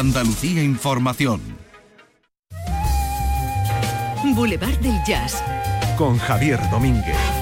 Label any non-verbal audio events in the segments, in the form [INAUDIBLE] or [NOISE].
Andalucía Información. Boulevard del Jazz. Con Javier Domínguez.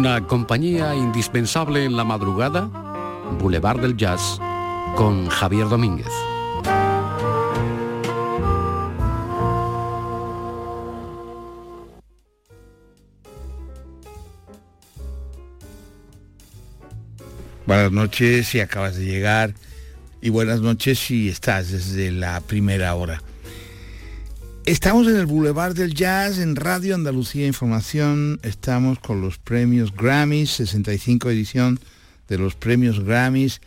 Una compañía indispensable en la madrugada, Boulevard del Jazz, con Javier Domínguez. Buenas noches si acabas de llegar y buenas noches si estás desde la primera hora. Estamos en el Boulevard del Jazz, en Radio Andalucía Información. Estamos con los premios Grammys, 65 edición de los premios Grammys,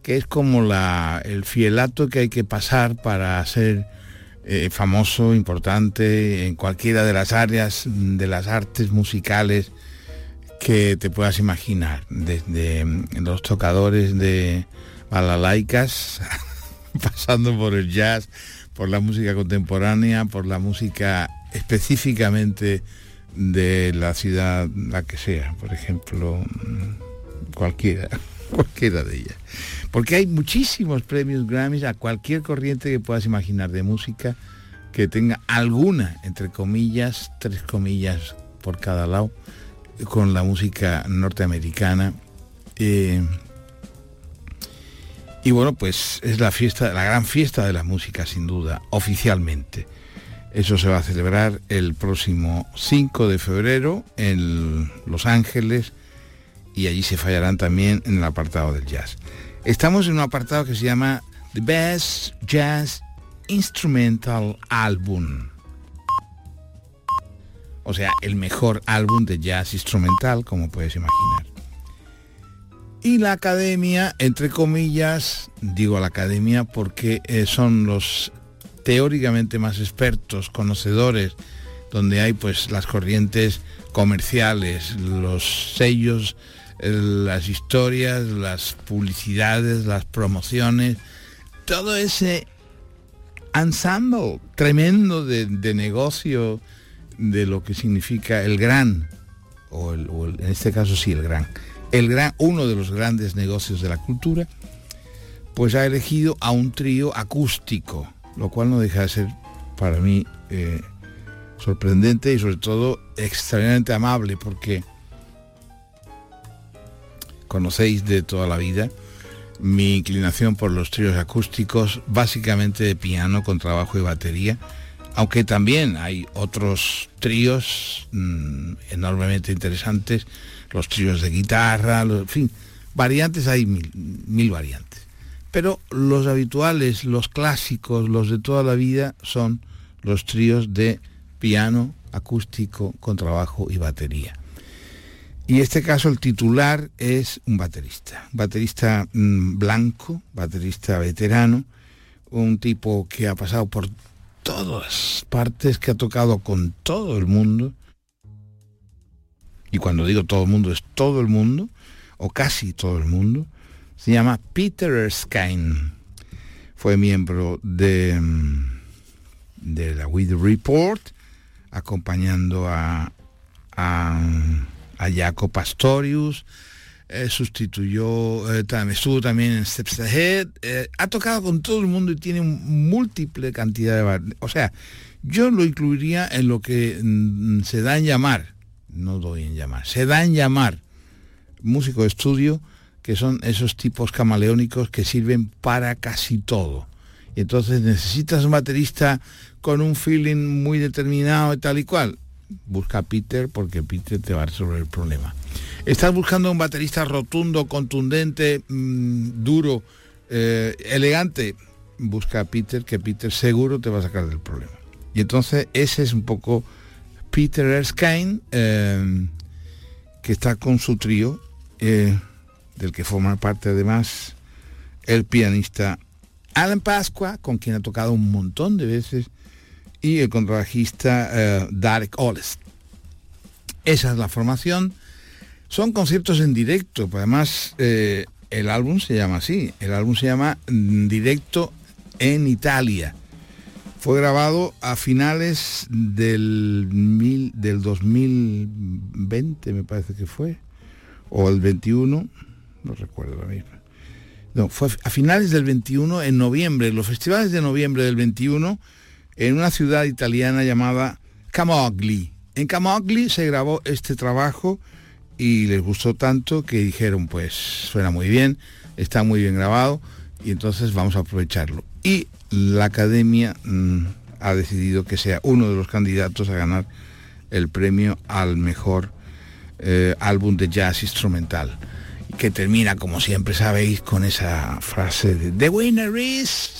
que es como la, el fielato que hay que pasar para ser eh, famoso, importante en cualquiera de las áreas de las artes musicales que te puedas imaginar, desde mm, los tocadores de balalaicas, [LAUGHS] pasando por el jazz, por la música contemporánea, por la música específicamente de la ciudad, la que sea, por ejemplo, cualquiera, [LAUGHS] cualquiera de ellas. Porque hay muchísimos premios Grammys a cualquier corriente que puedas imaginar de música que tenga alguna, entre comillas, tres comillas por cada lado, con la música norteamericana. Eh, y bueno, pues es la fiesta, la gran fiesta de la música, sin duda, oficialmente. Eso se va a celebrar el próximo 5 de febrero en Los Ángeles y allí se fallarán también en el apartado del jazz. Estamos en un apartado que se llama The Best Jazz Instrumental Album. O sea, el mejor álbum de jazz instrumental, como puedes imaginar. Y la academia, entre comillas, digo la academia porque eh, son los teóricamente más expertos, conocedores, donde hay pues las corrientes comerciales, los sellos, las historias, las publicidades, las promociones, todo ese ensemble tremendo de, negocio de lo que significa el gran, o, en este caso sí el gran, el gran, uno de los grandes negocios de la cultura, pues ha elegido a un trío acústico, lo cual no deja de ser para mí eh, sorprendente y sobre todo extraordinariamente amable, porque conocéis de toda la vida mi inclinación por los tríos acústicos, básicamente de piano con trabajo y batería, aunque también hay otros tríos mm, enormemente interesantes los tríos de guitarra, en fin, variantes hay mil, mil variantes. Pero los habituales, los clásicos, los de toda la vida son los tríos de piano, acústico, contrabajo y batería. Y en este caso el titular es un baterista, baterista mm, blanco, baterista veterano, un tipo que ha pasado por todas partes, que ha tocado con todo el mundo, y cuando digo todo el mundo es todo el mundo, o casi todo el mundo, se llama Peter Erskine. Fue miembro de, mm, de la With Report, acompañando a, a, a Jaco Pastorius, eh, sustituyó, eh, estuvo también en Steps Ahead, eh, ha tocado con todo el mundo y tiene múltiple cantidad de... O sea, yo lo incluiría en lo que mm, se da en llamar no doy en llamar, se da en llamar músico de estudio, que son esos tipos camaleónicos que sirven para casi todo. Y entonces necesitas un baterista con un feeling muy determinado y tal y cual. Busca a Peter porque Peter te va a resolver el problema. Estás buscando un baterista rotundo, contundente, mm, duro, eh, elegante. Busca a Peter que Peter seguro te va a sacar del problema. Y entonces ese es un poco Peter Erskine, eh, que está con su trío, eh, del que forma parte además el pianista Alan Pasqua, con quien ha tocado un montón de veces, y el contrabajista eh, Derek Oles. Esa es la formación. Son conciertos en directo, además el álbum se llama así, el álbum se llama mm, Directo en Italia. Fue grabado a finales del, mil, del 2020, me parece que fue, o el 21, no recuerdo la misma. No, fue a finales del 21, en noviembre, los festivales de noviembre del 21, en una ciudad italiana llamada Camogli. En Camogli se grabó este trabajo y les gustó tanto que dijeron, pues suena muy bien, está muy bien grabado y entonces vamos a aprovecharlo. Y la academia mm, ha decidido que sea uno de los candidatos a ganar el premio al mejor eh, álbum de jazz instrumental que termina como siempre sabéis con esa frase de The winner is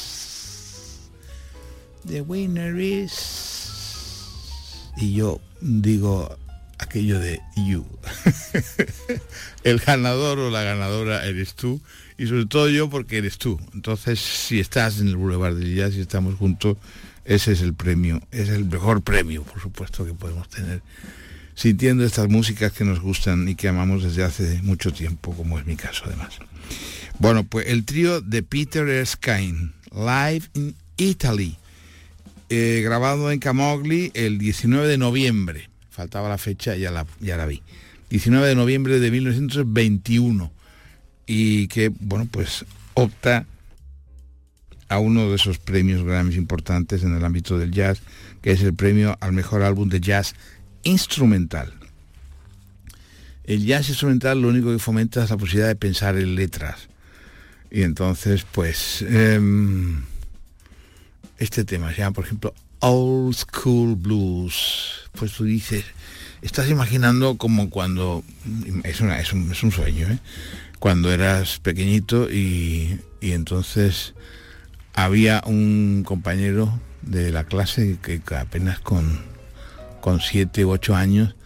The winner is y yo digo aquello de you. [LAUGHS] el ganador o la ganadora eres tú y sobre todo yo porque eres tú. Entonces, si estás en el Boulevard del Jazz y estamos juntos, ese es el premio, es el mejor premio, por supuesto, que podemos tener sintiendo estas músicas que nos gustan y que amamos desde hace mucho tiempo, como es mi caso además. Bueno, pues el trío de Peter Erskine, Live in Italy, eh, grabado en Camogli el 19 de noviembre faltaba la fecha, ya la, ya la vi. 19 de noviembre de 1921 y que, bueno, pues opta a uno de esos premios Grammys importantes en el ámbito del jazz, que es el premio al mejor álbum de jazz instrumental. El jazz instrumental lo único que fomenta es la posibilidad de pensar en letras. Y entonces, pues, em, este tema se llama, por ejemplo, Old School Blues. Pues tú dices, estás imaginando como cuando, es, es, un, sueño, ¿eh? Cuando eras pequeñito y, entonces había un compañero de la clase que apenas con, con siete u ocho años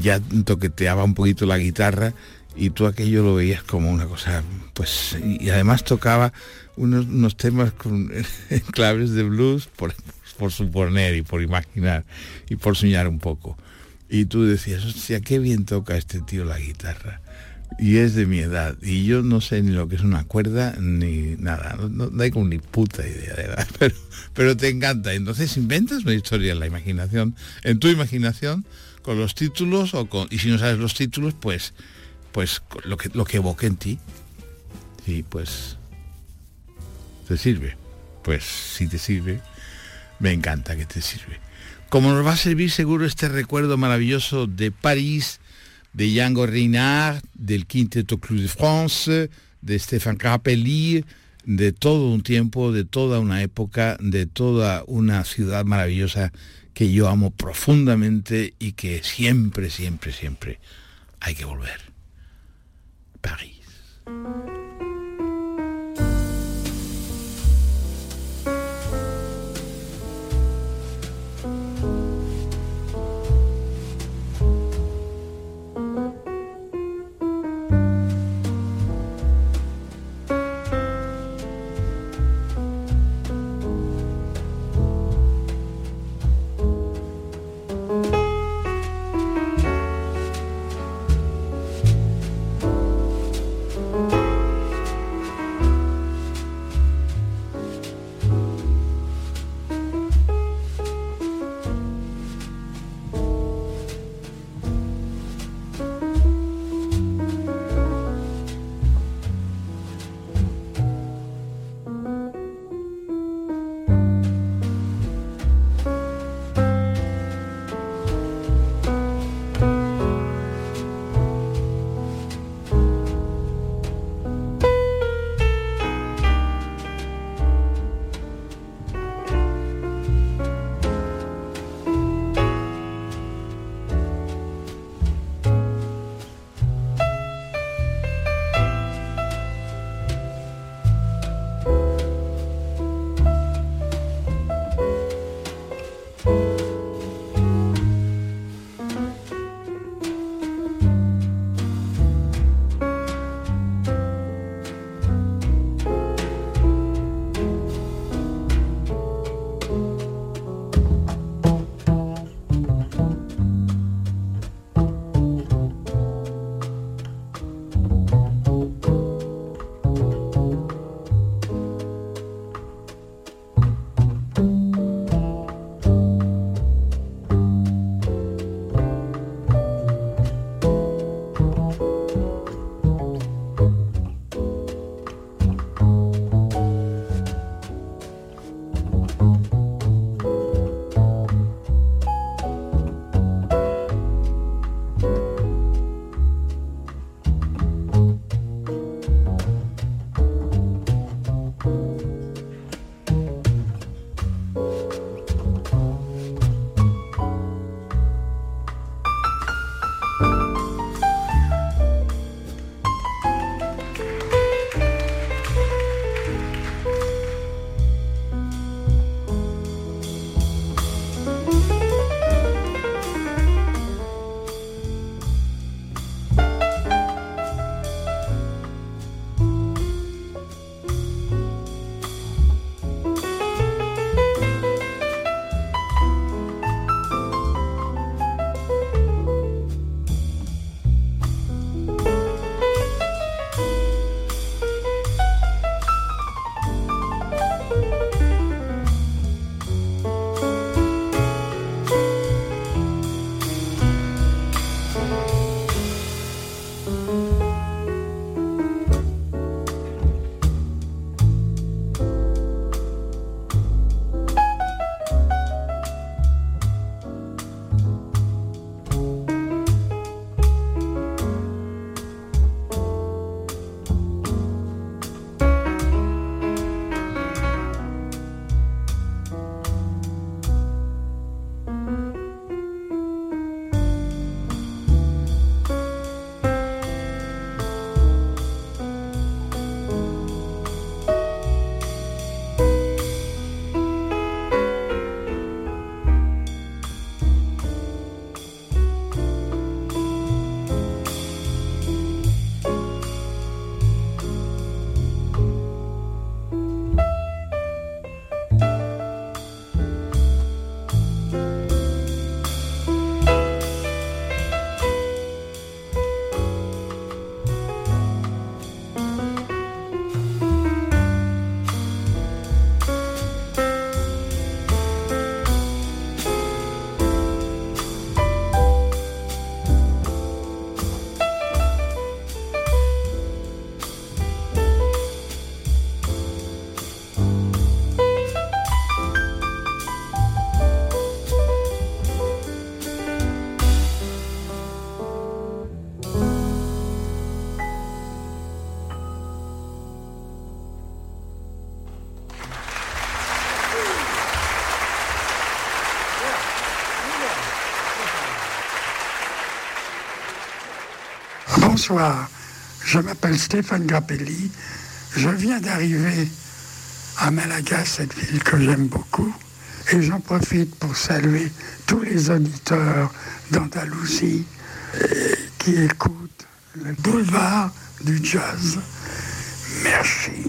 ya toqueteaba un poquito la guitarra y tú aquello lo veías como una cosa, pues, y además tocaba unos, temas con [LAUGHS] claves de blues, por, por suponer y por imaginar y por soñar un poco. Y tú decías, hostia, qué bien toca este tío la guitarra. Y es de mi edad. Y yo no sé ni lo que es una cuerda ni nada. No, hay como ni puta idea de verdad. [LAUGHS] Pero, pero te encanta. Entonces inventas una historia en la imaginación, en tu imaginación, con los títulos o con. Y si no sabes los títulos, pues pues lo que lo que evoque en ti. Sí, pues. ¿Te sirve? Pues si te sirve, me encanta que te sirve. Como nos va a servir seguro este recuerdo maravilloso de París, de Django Reinhardt, del Quinteto Club de France, de Stéphane Grappelli, de todo un tiempo, de toda una época, de toda una ciudad maravillosa que yo amo profundamente y que siempre, siempre, siempre hay que volver. París. Bonsoir, je m'appelle Stéphane Grappelli. Je viens d'arriver à Malaga, cette ville que j'aime beaucoup. Et j'en profite pour saluer tous les auditeurs d'Andalousie qui écoutent le boulevard du jazz. Merci.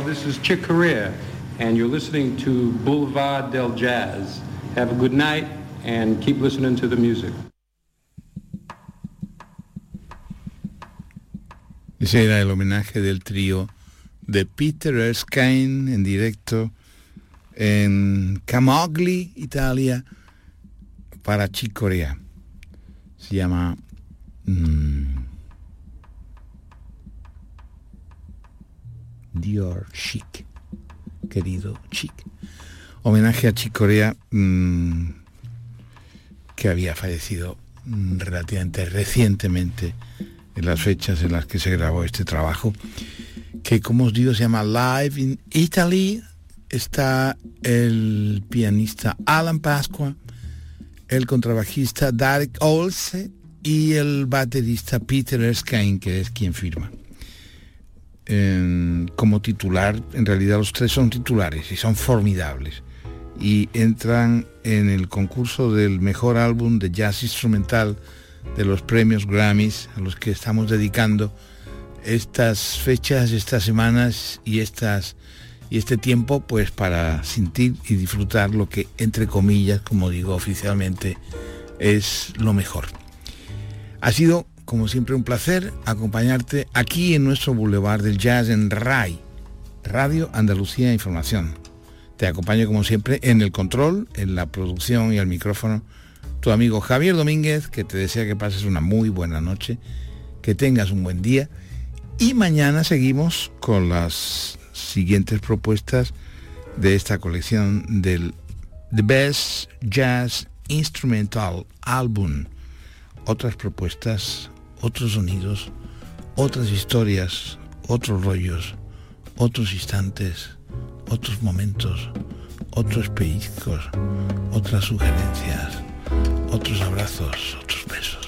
This is Chick Corea, and you're listening to Boulevard del Jazz. Have a good night, and keep listening to the music. Ese era el homenaje del trío de Peter Erskine en directo en Camogli, Italia, para Chick. Se llama mm, Dior Chic, querido Chic. Homenaje a Corea, mm, que había fallecido mm, relativamente recientemente en las fechas en las que se grabó este trabajo, que como os digo se llama Live in Italy. Está el pianista Alan Pasqua, el contrabajista Derek Olse y el baterista Peter Erskine, que es quien firma. Como titular, en realidad los tres son titulares y son formidables. Y entran en el concurso del mejor álbum de jazz instrumental de los premios Grammys a los que estamos dedicando estas fechas, estas semanas y estas y este tiempo pues para sentir y disfrutar lo que entre comillas, como digo oficialmente, es lo mejor. Ha sido como siempre un placer acompañarte aquí en nuestro Boulevard del Jazz en RAI, Radio Andalucía Información. Te acompaño como siempre en el control, en la producción y al micrófono tu amigo Javier Domínguez, que te desea que pases una muy buena noche, que tengas un buen día y mañana seguimos con las siguientes propuestas de esta colección del The Best Jazz Instrumental Album. Otras propuestas, otros sonidos, otras historias, otros rollos, otros instantes, otros momentos, otros pellizcos, otras sugerencias otros abrazos, otros besos.